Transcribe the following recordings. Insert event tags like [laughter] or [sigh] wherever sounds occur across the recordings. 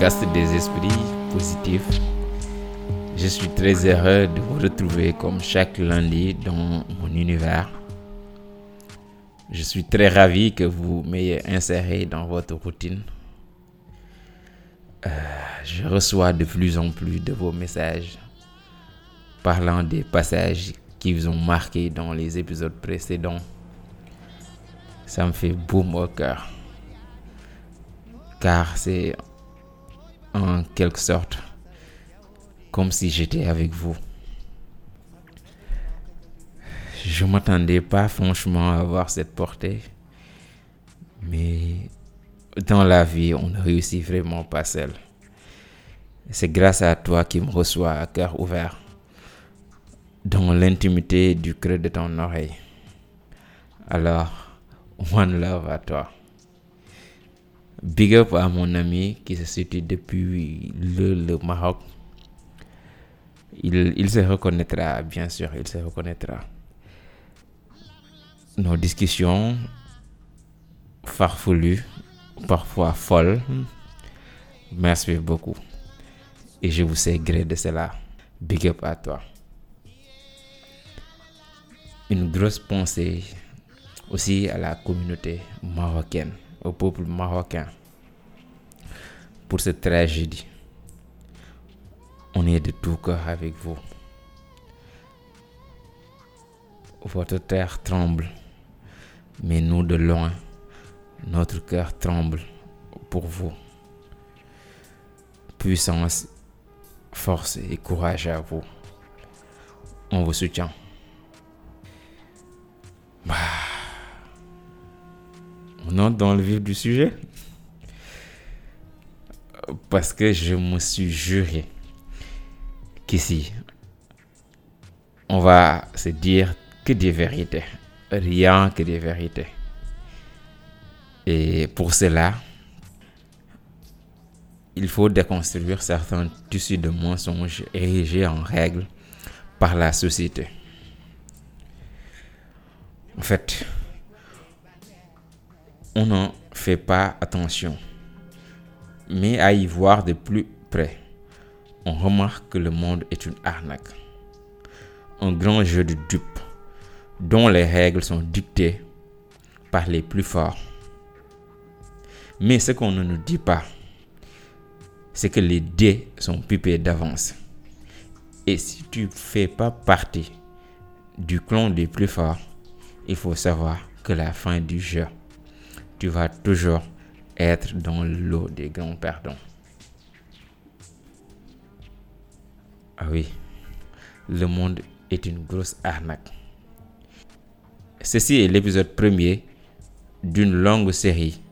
podcast des esprits positifs. Je suis très heureux de vous retrouver comme chaque lundi dans mon univers. Je suis très ravi que vous m'ayez inséré dans votre routine. Euh, je reçois de plus en plus de vos messages parlant des passages qui vous ont marqué dans les épisodes précédents. Ça me fait boum au cœur car c'est en quelque sorte comme si j'étais avec vous. Je m'attendais pas franchement à avoir cette portée, mais dans la vie, on ne réussit vraiment pas seul. C'est grâce à toi qui me reçois à cœur ouvert, dans l'intimité du creux de ton oreille. Alors, one love à toi. Big up à mon ami qui se situe depuis le, Maroc. Il, il, se reconnaîtra, bien sûr, il se reconnaîtra. Nos discussions farfelues, parfois folles, merci beaucoup. Et je vous sais gré de cela. Big up à toi. Une grosse pensée aussi à la communauté marocaine au peuple marocain pour cette tragédie. On est de tout cœur avec vous. Votre terre tremble, mais nous de loin, notre cœur tremble pour vous. Puissance, force et courage à vous. On vous soutient. Dans le vif du sujet. Parce que je me suis juré qu'ici, on va se dire que des vérités. Rien que des vérités. Et pour cela, il faut déconstruire certains tissus de mensonges érigés en règle par la société. En fait, on n'en fait pas attention. Mais à y voir de plus près, on remarque que le monde est une arnaque. Un grand jeu de dupes dont les règles sont dictées par les plus forts. Mais ce qu'on ne nous dit pas, c'est que les dés sont pipés d'avance. Et si tu ne fais pas partie du clan des plus forts, il faut savoir que la fin du jeu tu vas toujours être dans l'eau des grands perdants. Ah oui, le monde est une grosse arnaque. Ceci est l'épisode premier d'une longue série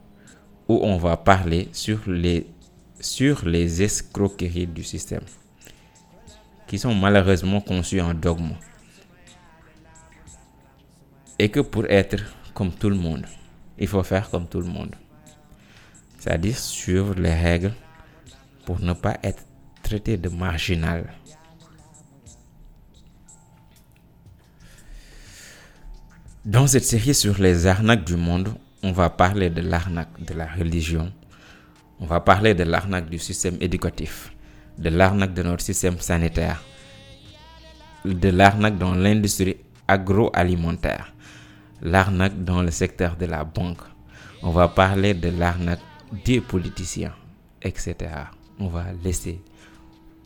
où on va parler sur les, sur les escroqueries du système qui sont malheureusement conçues en dogme et que pour être comme tout le monde, il faut faire comme tout le monde. C'est-à-dire suivre les règles pour ne pas être traité de marginal. Dans cette série sur les arnaques du monde, on va parler de l'arnaque de la religion, on va parler de l'arnaque du système éducatif, de l'arnaque de notre système sanitaire, de l'arnaque dans l'industrie agroalimentaire, l'arnaque dans le secteur de la banque. On va parler de l'arnaque des politiciens, etc. On va laisser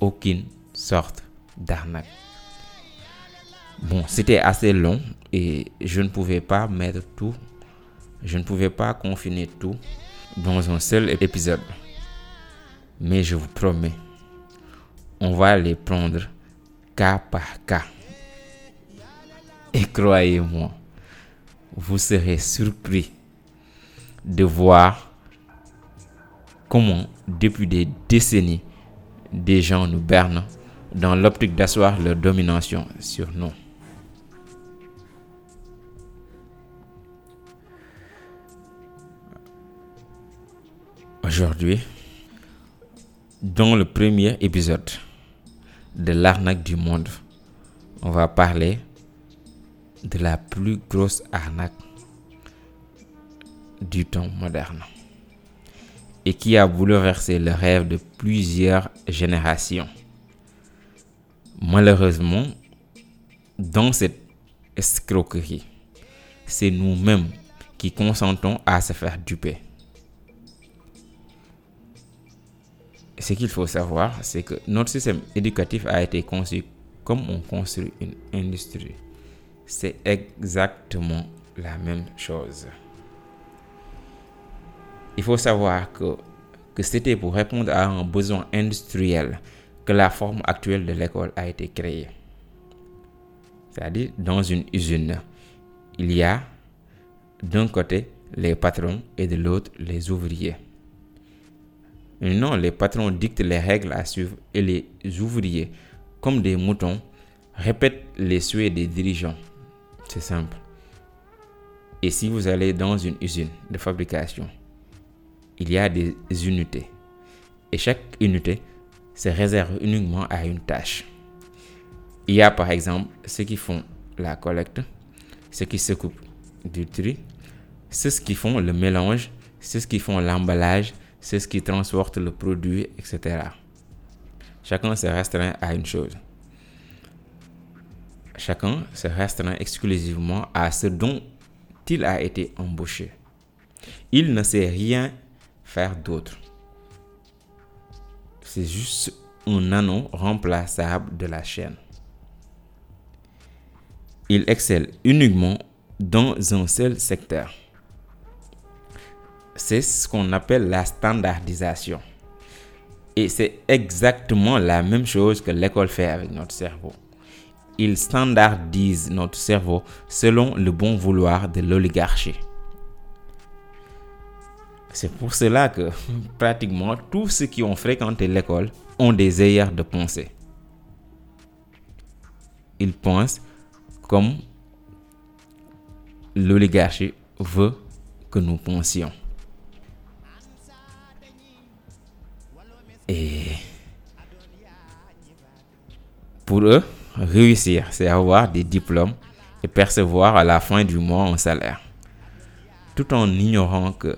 aucune sorte d'arnaque. Bon, c'était assez long et je ne pouvais pas mettre tout, je ne pouvais pas confiner tout dans un seul épisode. Mais je vous promets, on va les prendre cas par cas. Et croyez-moi, vous serez surpris de voir comment, depuis des décennies, des gens nous bernent dans l'optique d'asseoir leur domination sur nous. Aujourd'hui, dans le premier épisode de l'arnaque du monde, on va parler de la plus grosse arnaque du temps moderne et qui a bouleversé le rêve de plusieurs générations. Malheureusement, dans cette escroquerie, c'est nous-mêmes qui consentons à se faire duper. Ce qu'il faut savoir, c'est que notre système éducatif a été conçu comme on construit une industrie. C'est exactement la même chose. Il faut savoir que, que c'était pour répondre à un besoin industriel que la forme actuelle de l'école a été créée. C'est-à-dire dans une usine, il y a d'un côté les patrons et de l'autre les ouvriers. Non, les patrons dictent les règles à suivre et les ouvriers, comme des moutons, répètent les souhaits des dirigeants. C'est simple. Et si vous allez dans une usine de fabrication, il y a des unités. Et chaque unité se réserve uniquement à une tâche. Il y a par exemple ceux qui font la collecte, ceux qui s'occupent du tri, ceux qui font le mélange, ceux qui font l'emballage, ceux qui transportent le produit, etc. Chacun se restreint à une chose. Chacun se restreint exclusivement à ce dont il a été embauché. Il ne sait rien faire d'autre. C'est juste un anneau remplaçable de la chaîne. Il excelle uniquement dans un seul secteur. C'est ce qu'on appelle la standardisation. Et c'est exactement la même chose que l'école fait avec notre cerveau. Il standardise notre cerveau selon le bon vouloir de l'oligarchie. C'est pour cela que [laughs] pratiquement tous ceux qui ont fréquenté l'école ont des ailleurs de pensée. Ils pensent comme l'oligarchie veut que nous pensions. Et pour eux, réussir, c'est avoir des diplômes et percevoir à la fin du mois un salaire. Tout en ignorant que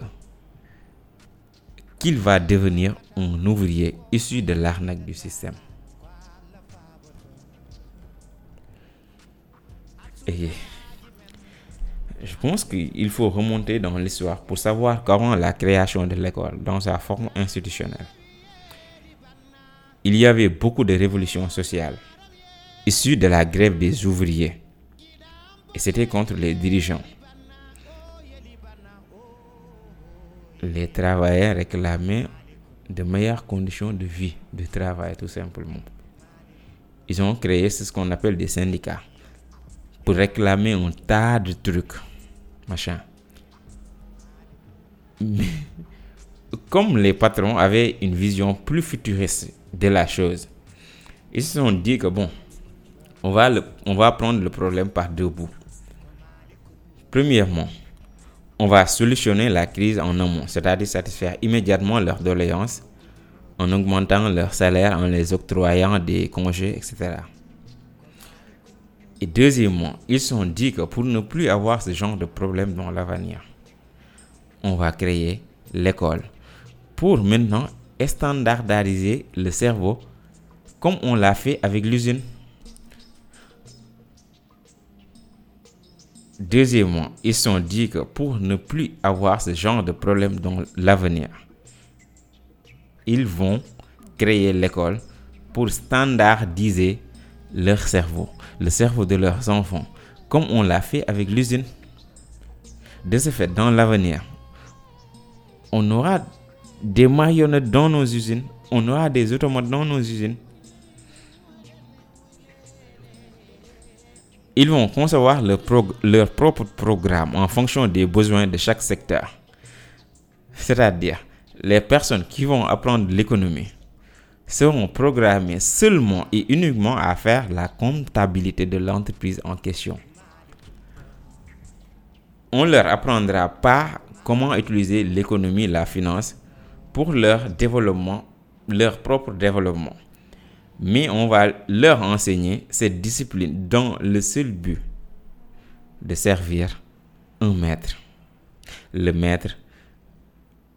qu'il va devenir un ouvrier issu de l'arnaque du système. Je pense qu'il faut remonter dans l'histoire pour savoir comment la création de l'école dans sa forme institutionnelle. Il y avait beaucoup de révolutions sociales issues de la grève des ouvriers. Et c'était contre les dirigeants. Les travailleurs réclamaient de meilleures conditions de vie, de travail tout simplement. Ils ont créé ce qu'on appelle des syndicats pour réclamer un tas de trucs, machin. Mais [laughs] comme les patrons avaient une vision plus futuriste de la chose, ils se sont dit que bon, on va, prendre le problème par deux bouts. Premièrement, on va solutionner la crise en amont, c'est-à-dire satisfaire immédiatement leurs doléances en augmentant leur salaire, en les octroyant des congés, etc. Et deuxièmement, ils sont dit que pour ne plus avoir ce genre de problème dans l'avenir, on va créer l'école pour maintenant standardiser le cerveau comme on l'a fait avec l'usine. Deuxièmement, ils sont dit que pour ne plus avoir ce genre de problème dans l'avenir, ils vont créer l'école pour standardiser leur cerveau, le cerveau de leurs enfants, comme on l'a fait avec l'usine. De ce fait, dans l'avenir, on aura des marionnettes dans nos usines, on aura des automates dans nos usines. Ils vont concevoir leur, propre programme en fonction des besoins de chaque secteur. C'est-à-dire, les personnes qui vont apprendre l'économie seront programmées seulement et uniquement à faire la comptabilité de l'entreprise en question. On leur apprendra pas comment utiliser l'économie, la finance pour leur développement, leur propre développement. Mais on va leur enseigner cette discipline dans le seul but de servir un maître. Le maître,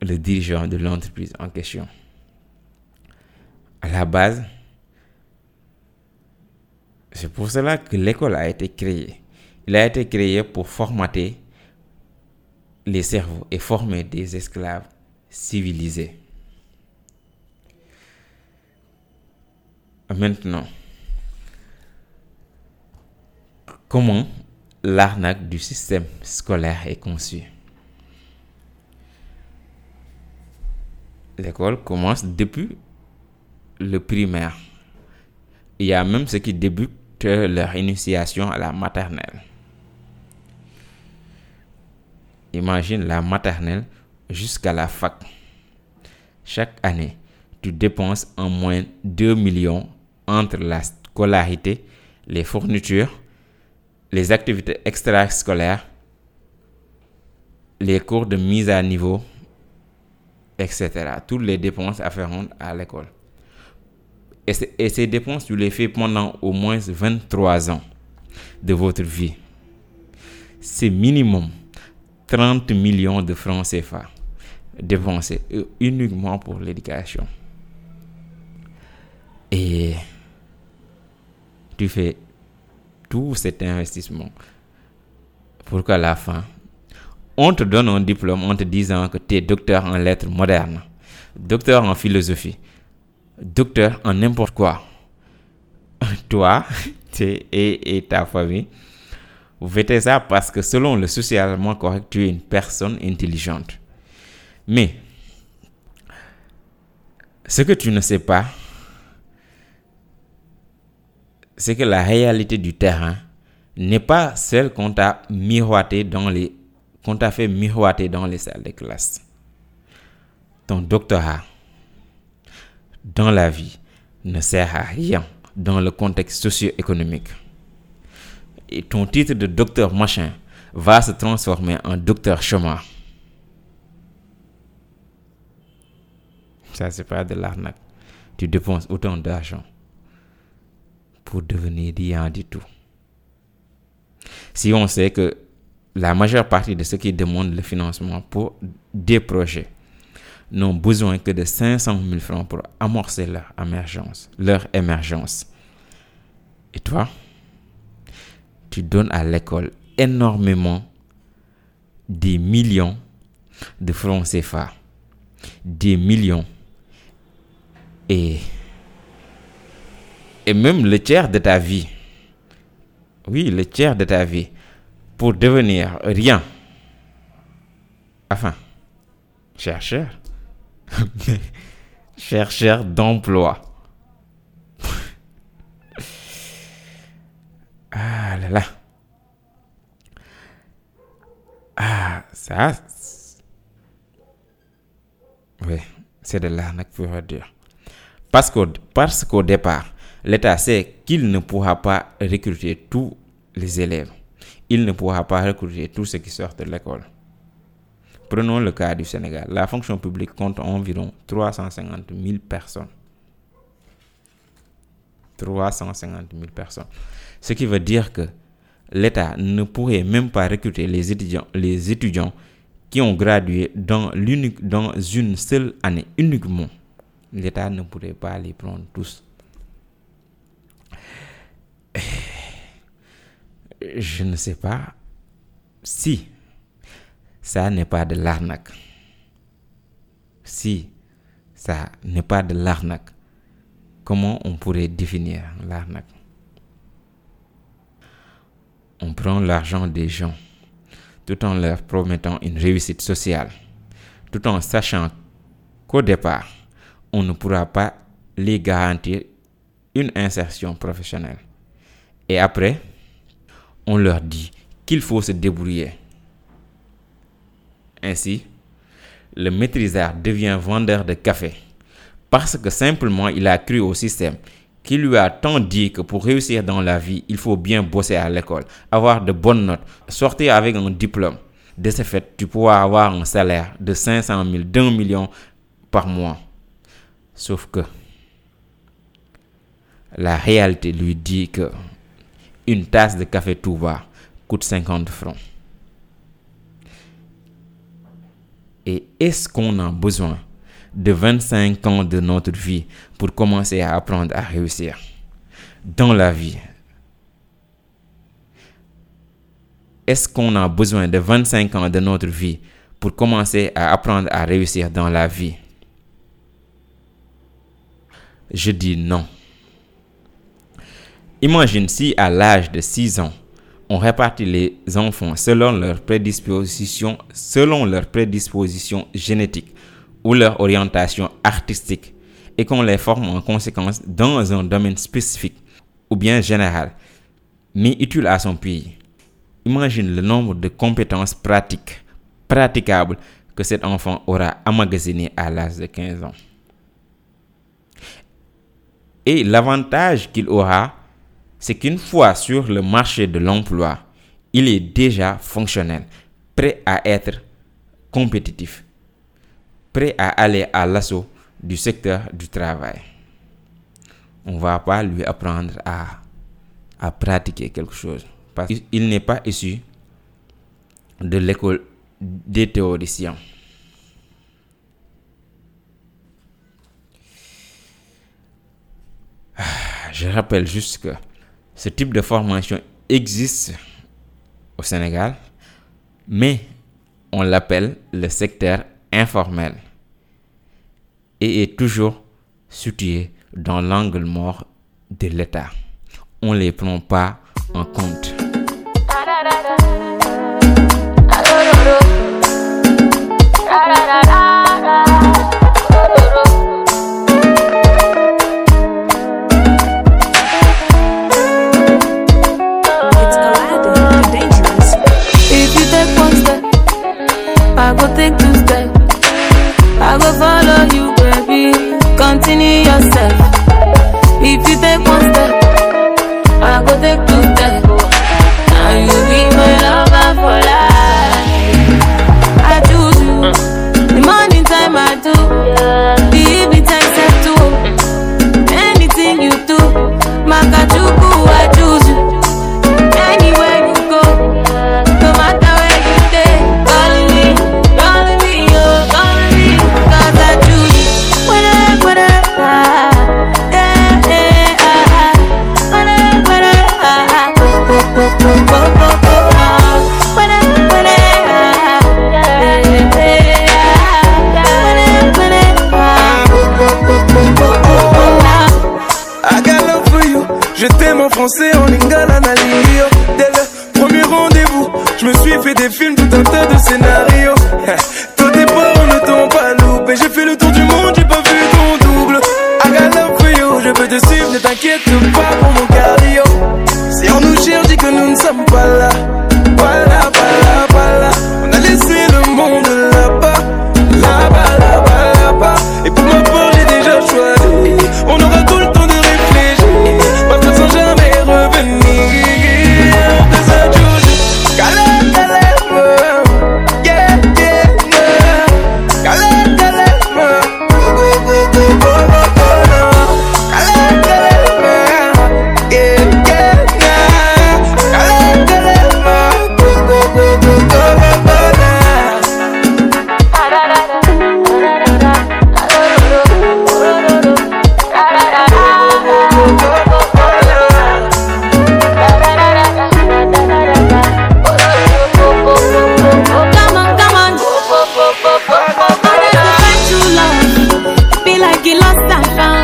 le dirigeant de l'entreprise en question. À la base, c'est pour cela que l'école a été créée. Il a été créé pour formater les cerveaux et former des esclaves civilisés. Maintenant, comment l'arnaque du système scolaire est conçue? L'école commence depuis le primaire. Il y a même ceux qui débutent leur initiation à la maternelle. Imagine la maternelle jusqu'à la fac. Chaque année, tu dépenses en moins 2 millions entre la scolarité, les fournitures, les activités extrascolaires, les cours de mise à niveau, etc. Toutes les dépenses afférentes à l'école. Et, ces dépenses, tu les fais pendant au moins 23 ans de votre vie. C'est minimum 30 millions de francs CFA dépensés uniquement pour l'éducation. Et tu fais tout cet investissement pour qu'à la fin, on te donne un diplôme en te disant que tu es docteur en lettres modernes, docteur en philosophie, docteur en n'importe quoi. [laughs] Toi [laughs] et, et ta famille, vous faites ça parce que selon le socialement correct, tu es une personne intelligente. Mais, ce que tu ne sais pas, c'est que la réalité du terrain n'est pas celle qu'on t'a miroité dans les qu'on t'a fait miroiter dans les salles de classe. Ton doctorat dans la vie ne sert à rien dans le contexte socio-économique. Et ton titre de docteur machin va se transformer en docteur chômeur. Ça, c'est pas de l'arnaque. Tu dépenses autant d'argent pour devenir rien du tout. Si on sait que la majeure partie de ceux qui demandent le financement pour des projets n'ont besoin que de 500 000 francs pour amorcer leur émergence, leur émergence. Et toi, tu donnes à l'école énormément des millions de francs CFA, des millions et même le tiers de ta vie. Oui, le tiers de ta vie pour devenir rien. Enfin, chercheur. [laughs] chercheur d'emploi. [laughs] ah là là. Ah, ça. Oui, c'est de l'arnaque pour dire. Parce qu'au, parce qu'au départ, l'État sait qu'il ne pourra pas recruter tous les élèves. Il ne pourra pas recruter tous ceux qui sortent de l'école. Prenons le cas du Sénégal. La fonction publique compte environ 350 000 personnes. 350 000 personnes. Ce qui veut dire que l'État ne pourrait même pas recruter les étudiants, les étudiants qui ont gradué dans, dans une seule année uniquement. L'État ne pourrait pas les prendre tous. Je ne sais pas si ça n'est pas de l'arnaque. Si ça n'est pas de l'arnaque, comment on pourrait définir l'arnaque? On prend l'argent des gens tout en leur promettant une réussite sociale, tout en sachant qu'au départ, on ne pourra pas les garantir une insertion professionnelle. Et après, on leur dit qu'il faut se débrouiller ainsi, le maîtrisard devient vendeur de café parce que simplement il a cru au système qui lui a tant dit que pour réussir dans la vie, il faut bien bosser à l'école, avoir de bonnes notes, sortir avec un diplôme. De ce fait, tu pourras avoir un salaire de 500 000, d'un million par mois. Sauf que la réalité lui dit que une tasse de café Touba coûte 50 francs. Et est-ce qu'on a besoin de 25 ans de notre vie pour commencer à apprendre à réussir dans la vie? Est-ce qu'on a besoin de 25 ans de notre vie pour commencer à apprendre à réussir dans la vie? Je dis non. Imagine si à l'âge de 6 ans, on répartit les enfants selon leur prédisposition, selon leur prédisposition génétique ou leur orientation artistique et qu'on les forme en conséquence dans un domaine spécifique ou bien général, mais utile à son pays. Imagine le nombre de compétences pratiques, praticables que cet enfant aura emmagasiné à l'âge de 15 ans. Et l'avantage qu'il aura, c'est qu'une fois sur le marché de l'emploi, il est déjà fonctionnel, prêt à être compétitif, prêt à aller à l'assaut du secteur du travail. On ne va pas lui apprendre à, à pratiquer quelque chose parce qu'il n'est pas issu de l'école des théoriciens. Je rappelle juste que ce type de formation existe au Sénégal, mais on l'appelle le secteur informel et est toujours situé dans l'angle mort de l'État. On ne les prend pas en compte. Suis fait des films, tout un tas de scénarios. [laughs] Tous tes parents ne t'ont pas loupé. J'ai fait le tour du monde, j'ai pas vu ton double. I got je peux te suivre, ne t'inquiète pas pour mon cardio. Si on nous cherche, dis que nous ne sommes pas là. lucky lost and found.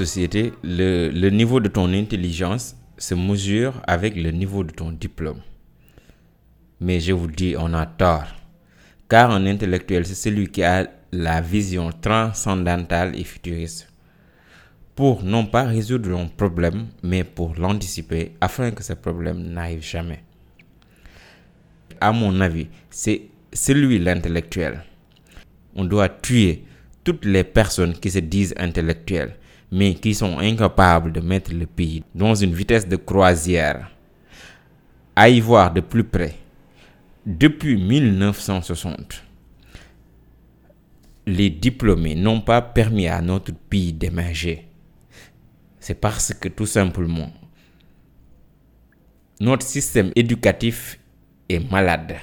Sociétés, le, le niveau de ton intelligence se mesure avec le niveau de ton diplôme. Mais je vous dis, on a tort. Car un intellectuel, c'est celui qui a la vision transcendantale et futuriste. Pour non pas résoudre un problème, mais pour l'anticiper afin que ce problème n'arrive jamais. À mon avis, c'est celui l'intellectuel. On doit tuer toutes les personnes qui se disent intellectuelles, mais qui sont incapables de mettre le pays dans une vitesse de croisière. À y voir de plus près, depuis 1960, les diplômés n'ont pas permis à notre pays d'émerger. C'est parce que tout simplement, notre système éducatif est malade.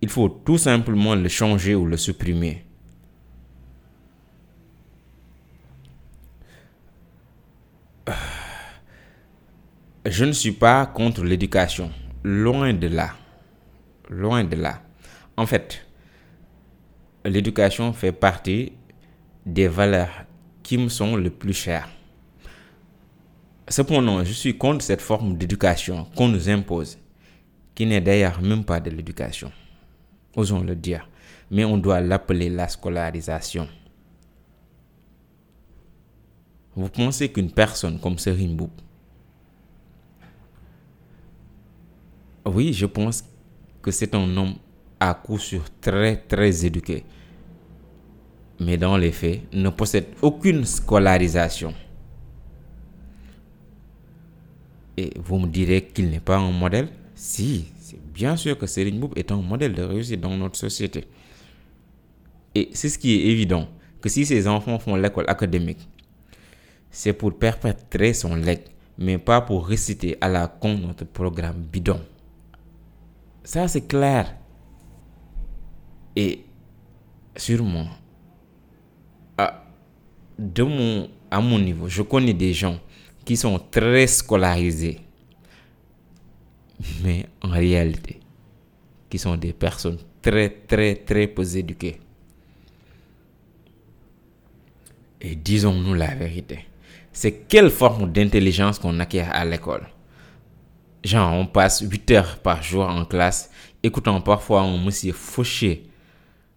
Il faut tout simplement le changer ou le supprimer. Je ne suis pas contre l'éducation. Loin de là. Loin de là. En fait, l'éducation fait partie des valeurs qui me sont le plus chères. Cependant, je suis contre cette forme d'éducation qu'on nous impose, qui n'est d'ailleurs même pas de l'éducation. Osons le dire. Mais on doit l'appeler la scolarisation. Vous pensez qu'une personne comme Serine Boub, oui, je pense que c'est un homme à coup sûr très très éduqué, mais dans les faits ne possède aucune scolarisation. Et vous me direz qu'il n'est pas un modèle? Si, c'est bien sûr que Serine Boub est un modèle de réussite dans notre société. Et c'est ce qui est évident, que si ces enfants font l'école académique, c'est pour perpétrer son legs, mais pas pour réciter à la con notre programme bidon. Ça, c'est clair. Et sûrement, mon, à mon niveau, je connais des gens qui sont très scolarisés, mais en réalité, qui sont des personnes très, très, très peu éduquées. Et disons-nous la vérité. C'est quelle forme d'intelligence qu'on acquiert à l'école? Genre, on passe 8 heures par jour en classe, écoutant parfois un monsieur fauché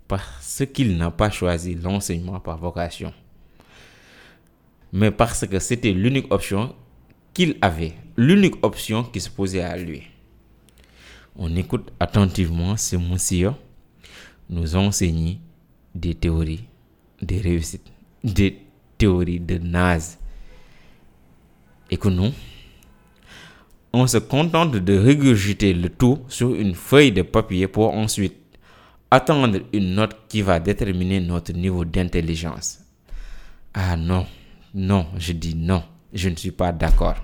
parce qu'il n'a pas choisi l'enseignement par vocation, mais parce que c'était l'unique option qu'il avait, l'unique option qui se posait à lui. On écoute attentivement ce monsieur nous enseigner des théories, des réussites, des théories de naze. Et que nous, on se contente de régurgiter le tout sur une feuille de papier pour ensuite attendre une note qui va déterminer notre niveau d'intelligence. Ah non, non, je dis non, je ne suis pas d'accord.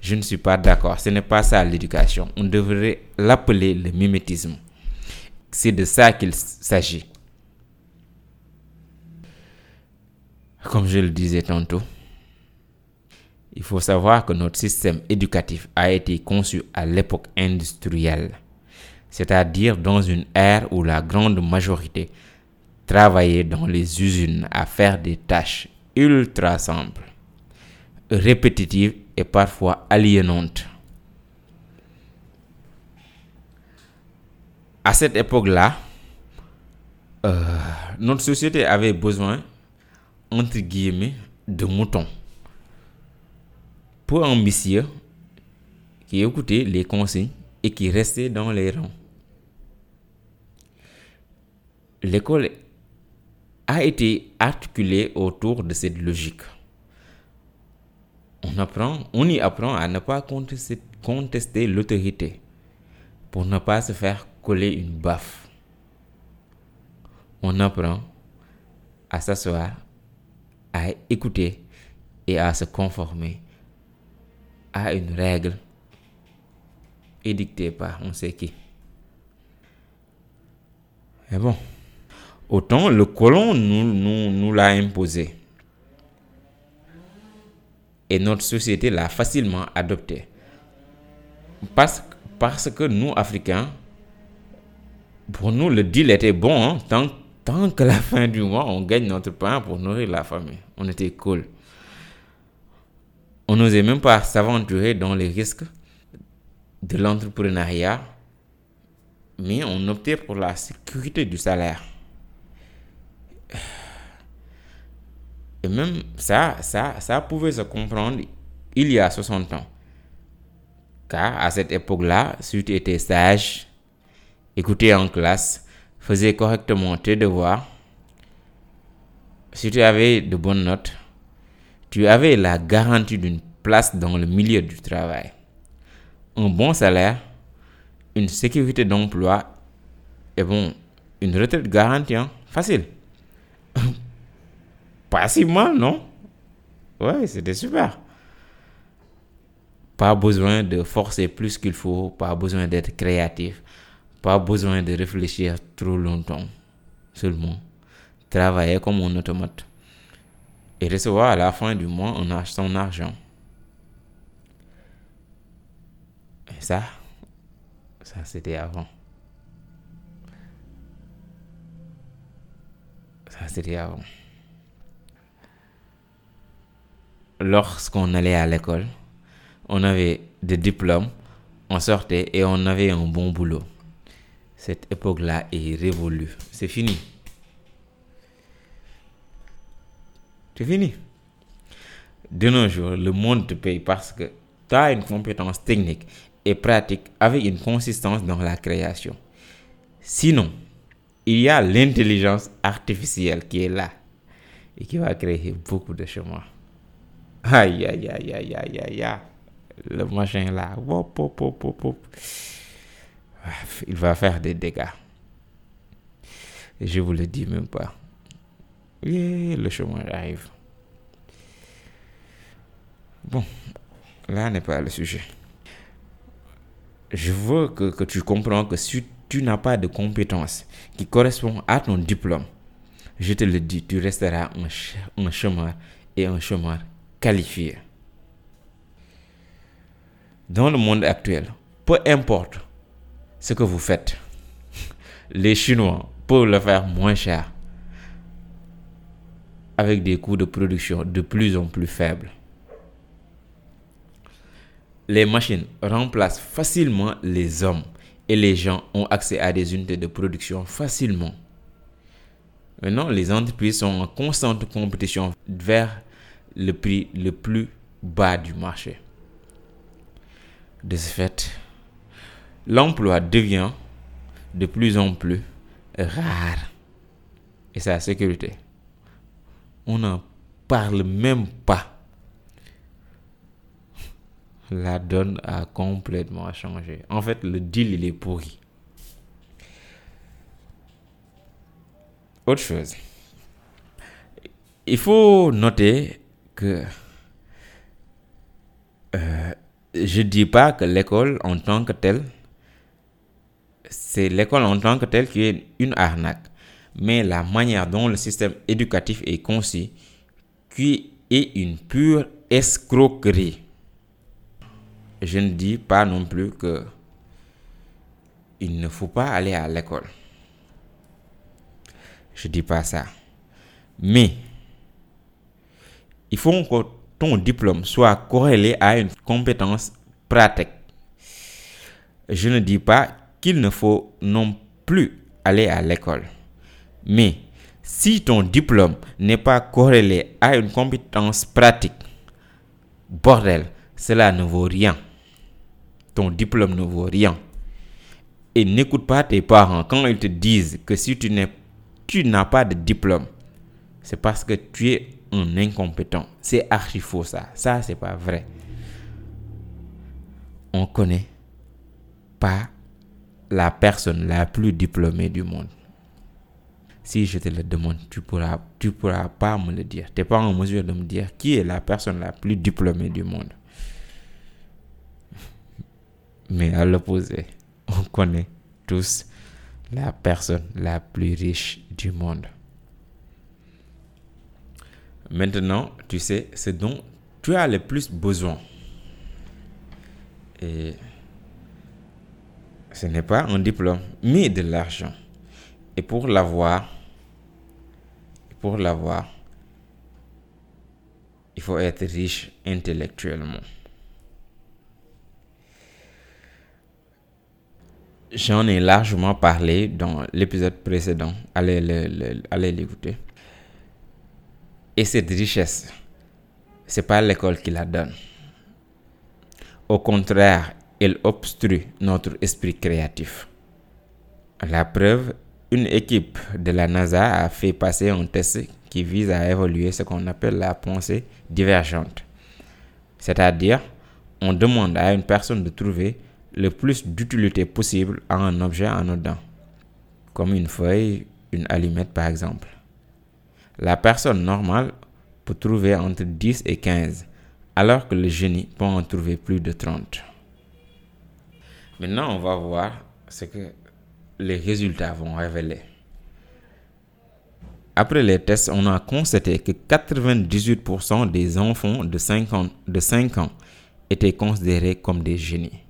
Je ne suis pas d'accord, ce n'est pas ça l'éducation. On devrait l'appeler le mimétisme. C'est de ça qu'il s'agit. Comme je le disais tantôt, il faut savoir que notre système éducatif a été conçu à l'époque industrielle, c'est-à-dire dans une ère où la grande majorité travaillait dans les usines à faire des tâches ultra simples, répétitives et parfois aliénantes. À cette époque-là, euh, notre société avait besoin, entre guillemets, de moutons ambitieux qui écoutait les consignes et qui restait dans les rangs. L'école a été articulée autour de cette logique. On, apprend, on y apprend à ne pas contester l'autorité pour ne pas se faire coller une baffe. On apprend à s'asseoir, à écouter et à se conformer à une règle édictée par on sait qui. Mais bon, autant le colon nous l'a imposé. Et notre société l'a facilement adopté. Parce, parce que nous, Africains, pour nous, le deal était bon hein, tant tant que la [laughs] fin du mois, on gagne notre pain pour nourrir la famille. On était cool. On n'osait même pas s'aventurer dans les risques de l'entrepreneuriat, mais on optait pour la sécurité du salaire. Et même ça, ça, ça pouvait se comprendre il y a 60 ans. Car à cette époque-là, si tu étais sage, écoutais en classe, faisais correctement tes devoirs, si tu avais de bonnes notes, tu avais la garantie d'une place dans le milieu du travail. Un bon salaire, une sécurité d'emploi et bon, une retraite garantie, hein, facile. [laughs] Pas si mal, non? Ouais, c'était super. Pas besoin de forcer plus qu'il faut, pas besoin d'être créatif, pas besoin de réfléchir trop longtemps. Seulement, travailler comme un automate et recevoir à la fin du mois son argent. Et ça, ça c'était avant. Ça c'était avant. Lorsqu'on allait à l'école, on avait des diplômes, on sortait et on avait un bon boulot. Cette époque-là est révolue. C'est fini. C'est fini. De nos jours, le monde te paye parce que tu as une compétence technique et pratique avec une consistance dans la création. Sinon, il y a l'intelligence artificielle qui est là et qui va créer beaucoup de chemins. Aïe, aïe, aïe, aïe, aïe, aïe, aïe. Le machin là, il va faire des dégâts. Je vous le dis même pas. Le chômage arrive. Bon, là n'est pas le sujet. Je veux que, que tu comprennes que si tu n'as pas de compétences qui correspondent à ton diplôme, je te le dis, tu resteras un, ch- un chômeur et un chômeur qualifié. Dans le monde actuel, peu importe ce que vous faites, les Chinois peuvent le faire moins cher avec des coûts de production de plus en plus faibles. Les machines remplacent facilement les hommes et les gens ont accès à des unités de production facilement. Maintenant, les entreprises sont en constante compétition vers le prix le plus bas du marché. De ce fait, l'emploi devient de plus en plus rare et sa sécurité. On n'en parle même pas. La donne a complètement changé. En fait, le deal, il est pourri. Autre chose. Il faut noter que euh, je dis pas que l'école en tant que telle, c'est l'école en tant que telle qui est une arnaque, mais la manière dont le système éducatif est conçu qui est une pure escroquerie. Je ne dis pas non plus que il ne faut pas aller à l'école. Je dis pas ça. Mais il faut que ton diplôme soit corrélé à une compétence pratique. Je ne dis pas qu'il ne faut non plus aller à l'école. Mais si ton diplôme n'est pas corrélé à une compétence pratique, bordel, cela ne vaut rien. Ton diplôme ne vaut rien. Et n'écoute pas tes parents quand ils te disent que si tu n'as pas de diplôme, c'est parce que tu es un incompétent. C'est archi faux ça. Ça, c'est pas vrai. On connaît pas la personne la plus diplômée du monde. Si je te le demande, tu pourras, tu pourras pas me le dire. Tu n'es pas en mesure de me dire qui est la personne la plus diplômée du monde. Mais à l'opposé, on connaît tous la personne la plus riche du monde. Maintenant, tu sais ce dont tu as le plus besoin. Et ce n'est pas un diplôme, mais de l'argent. Et pour l'avoir, pour l'avoir, il faut être riche intellectuellement. J'en ai largement parlé dans l'épisode précédent. Allez le- le- allez l'écouter. Et cette richesse, c'est pas l'école qui la donne. Au contraire, elle obstrue notre esprit créatif. La preuve, une équipe de la NASA a fait passer un test qui vise à évaluer ce qu'on appelle la pensée divergente. C'est-à-dire, on demande à une personne de trouver le plus d'utilité possible à un objet anodin, comme une feuille, une allumette par exemple. La personne normale peut trouver entre 10 et 15, alors que le génie peut en trouver plus de 30. Maintenant, on va voir ce que les résultats vont révéler. Après les tests, on a constaté que 98% des enfants de 5 ans, de 5 ans étaient considérés comme des génies.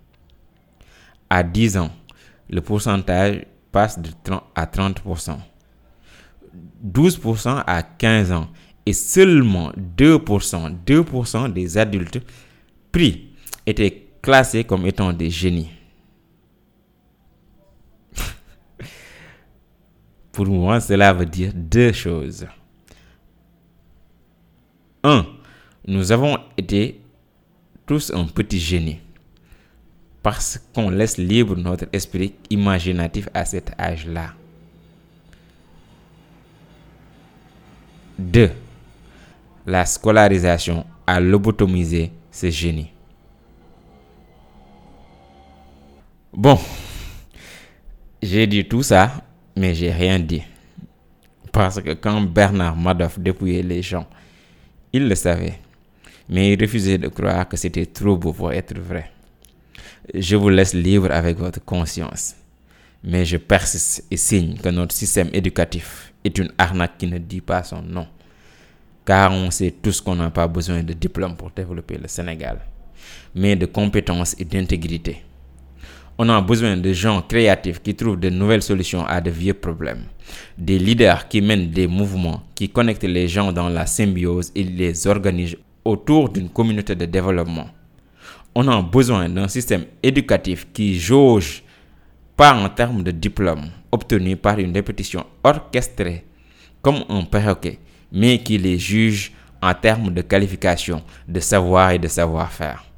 À 10 ans, le pourcentage passe de 30 à 30%. 12% à 15 ans et seulement 2%, 2% des adultes pris étaient classés comme étant des génies. Pour moi, cela veut dire deux choses. Un, nous avons été tous un petit génie parce qu'on laisse libre notre esprit imaginatif à cet âge-là. 2. La scolarisation a lobotomisé ce génie. Bon, j'ai dit tout ça, mais j'ai rien dit. Parce que quand Bernard Madoff dépouillait les gens, il le savait. Mais il refusait de croire que c'était trop beau pour être vrai. Je vous laisse libre avec votre conscience. Mais je persiste et signe que notre système éducatif est une arnaque qui ne dit pas son nom. Car on sait tous qu'on n'a pas besoin de diplôme pour développer le Sénégal, mais de compétences et d'intégrité. On a besoin de gens créatifs qui trouvent de nouvelles solutions à de vieux problèmes. Des leaders qui mènent des mouvements, qui connectent les gens dans la symbiose et les organisent autour d'une communauté de développement. On a besoin d'un système éducatif qui jauge pas en termes de diplôme obtenu par une répétition orchestrée comme un perroquet, mais qui les juge en termes de qualification, de savoir et de savoir-faire.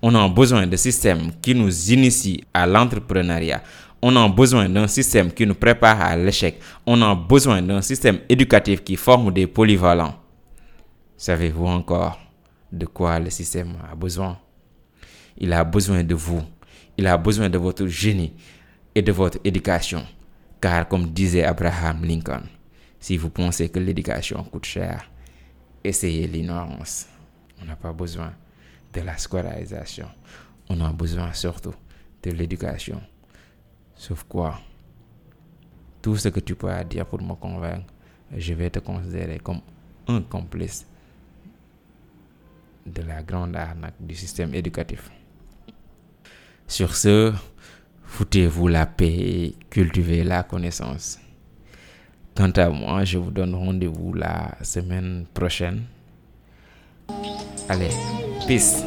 On a besoin de systèmes qui nous initient à l'entrepreneuriat. On a besoin d'un système qui nous prépare à l'échec. On a besoin d'un système éducatif qui forme des polyvalents. Savez-vous encore de quoi le système a besoin? Il a besoin de vous. Il a besoin de votre génie et de votre éducation. Car comme disait Abraham Lincoln, si vous pensez que l'éducation coûte cher, essayez l'ignorance. On n'a pas besoin de la scolarisation. On a besoin surtout de l'éducation. Sauf quoi? Tout ce que tu peux dire pour me convaincre, je vais te considérer comme un complice de la grande arnaque du système éducatif. Sur ce, foutez-vous la paix et cultivez la connaissance. Quant à moi, je vous donne rendez-vous la semaine prochaine. Valeu. Peace.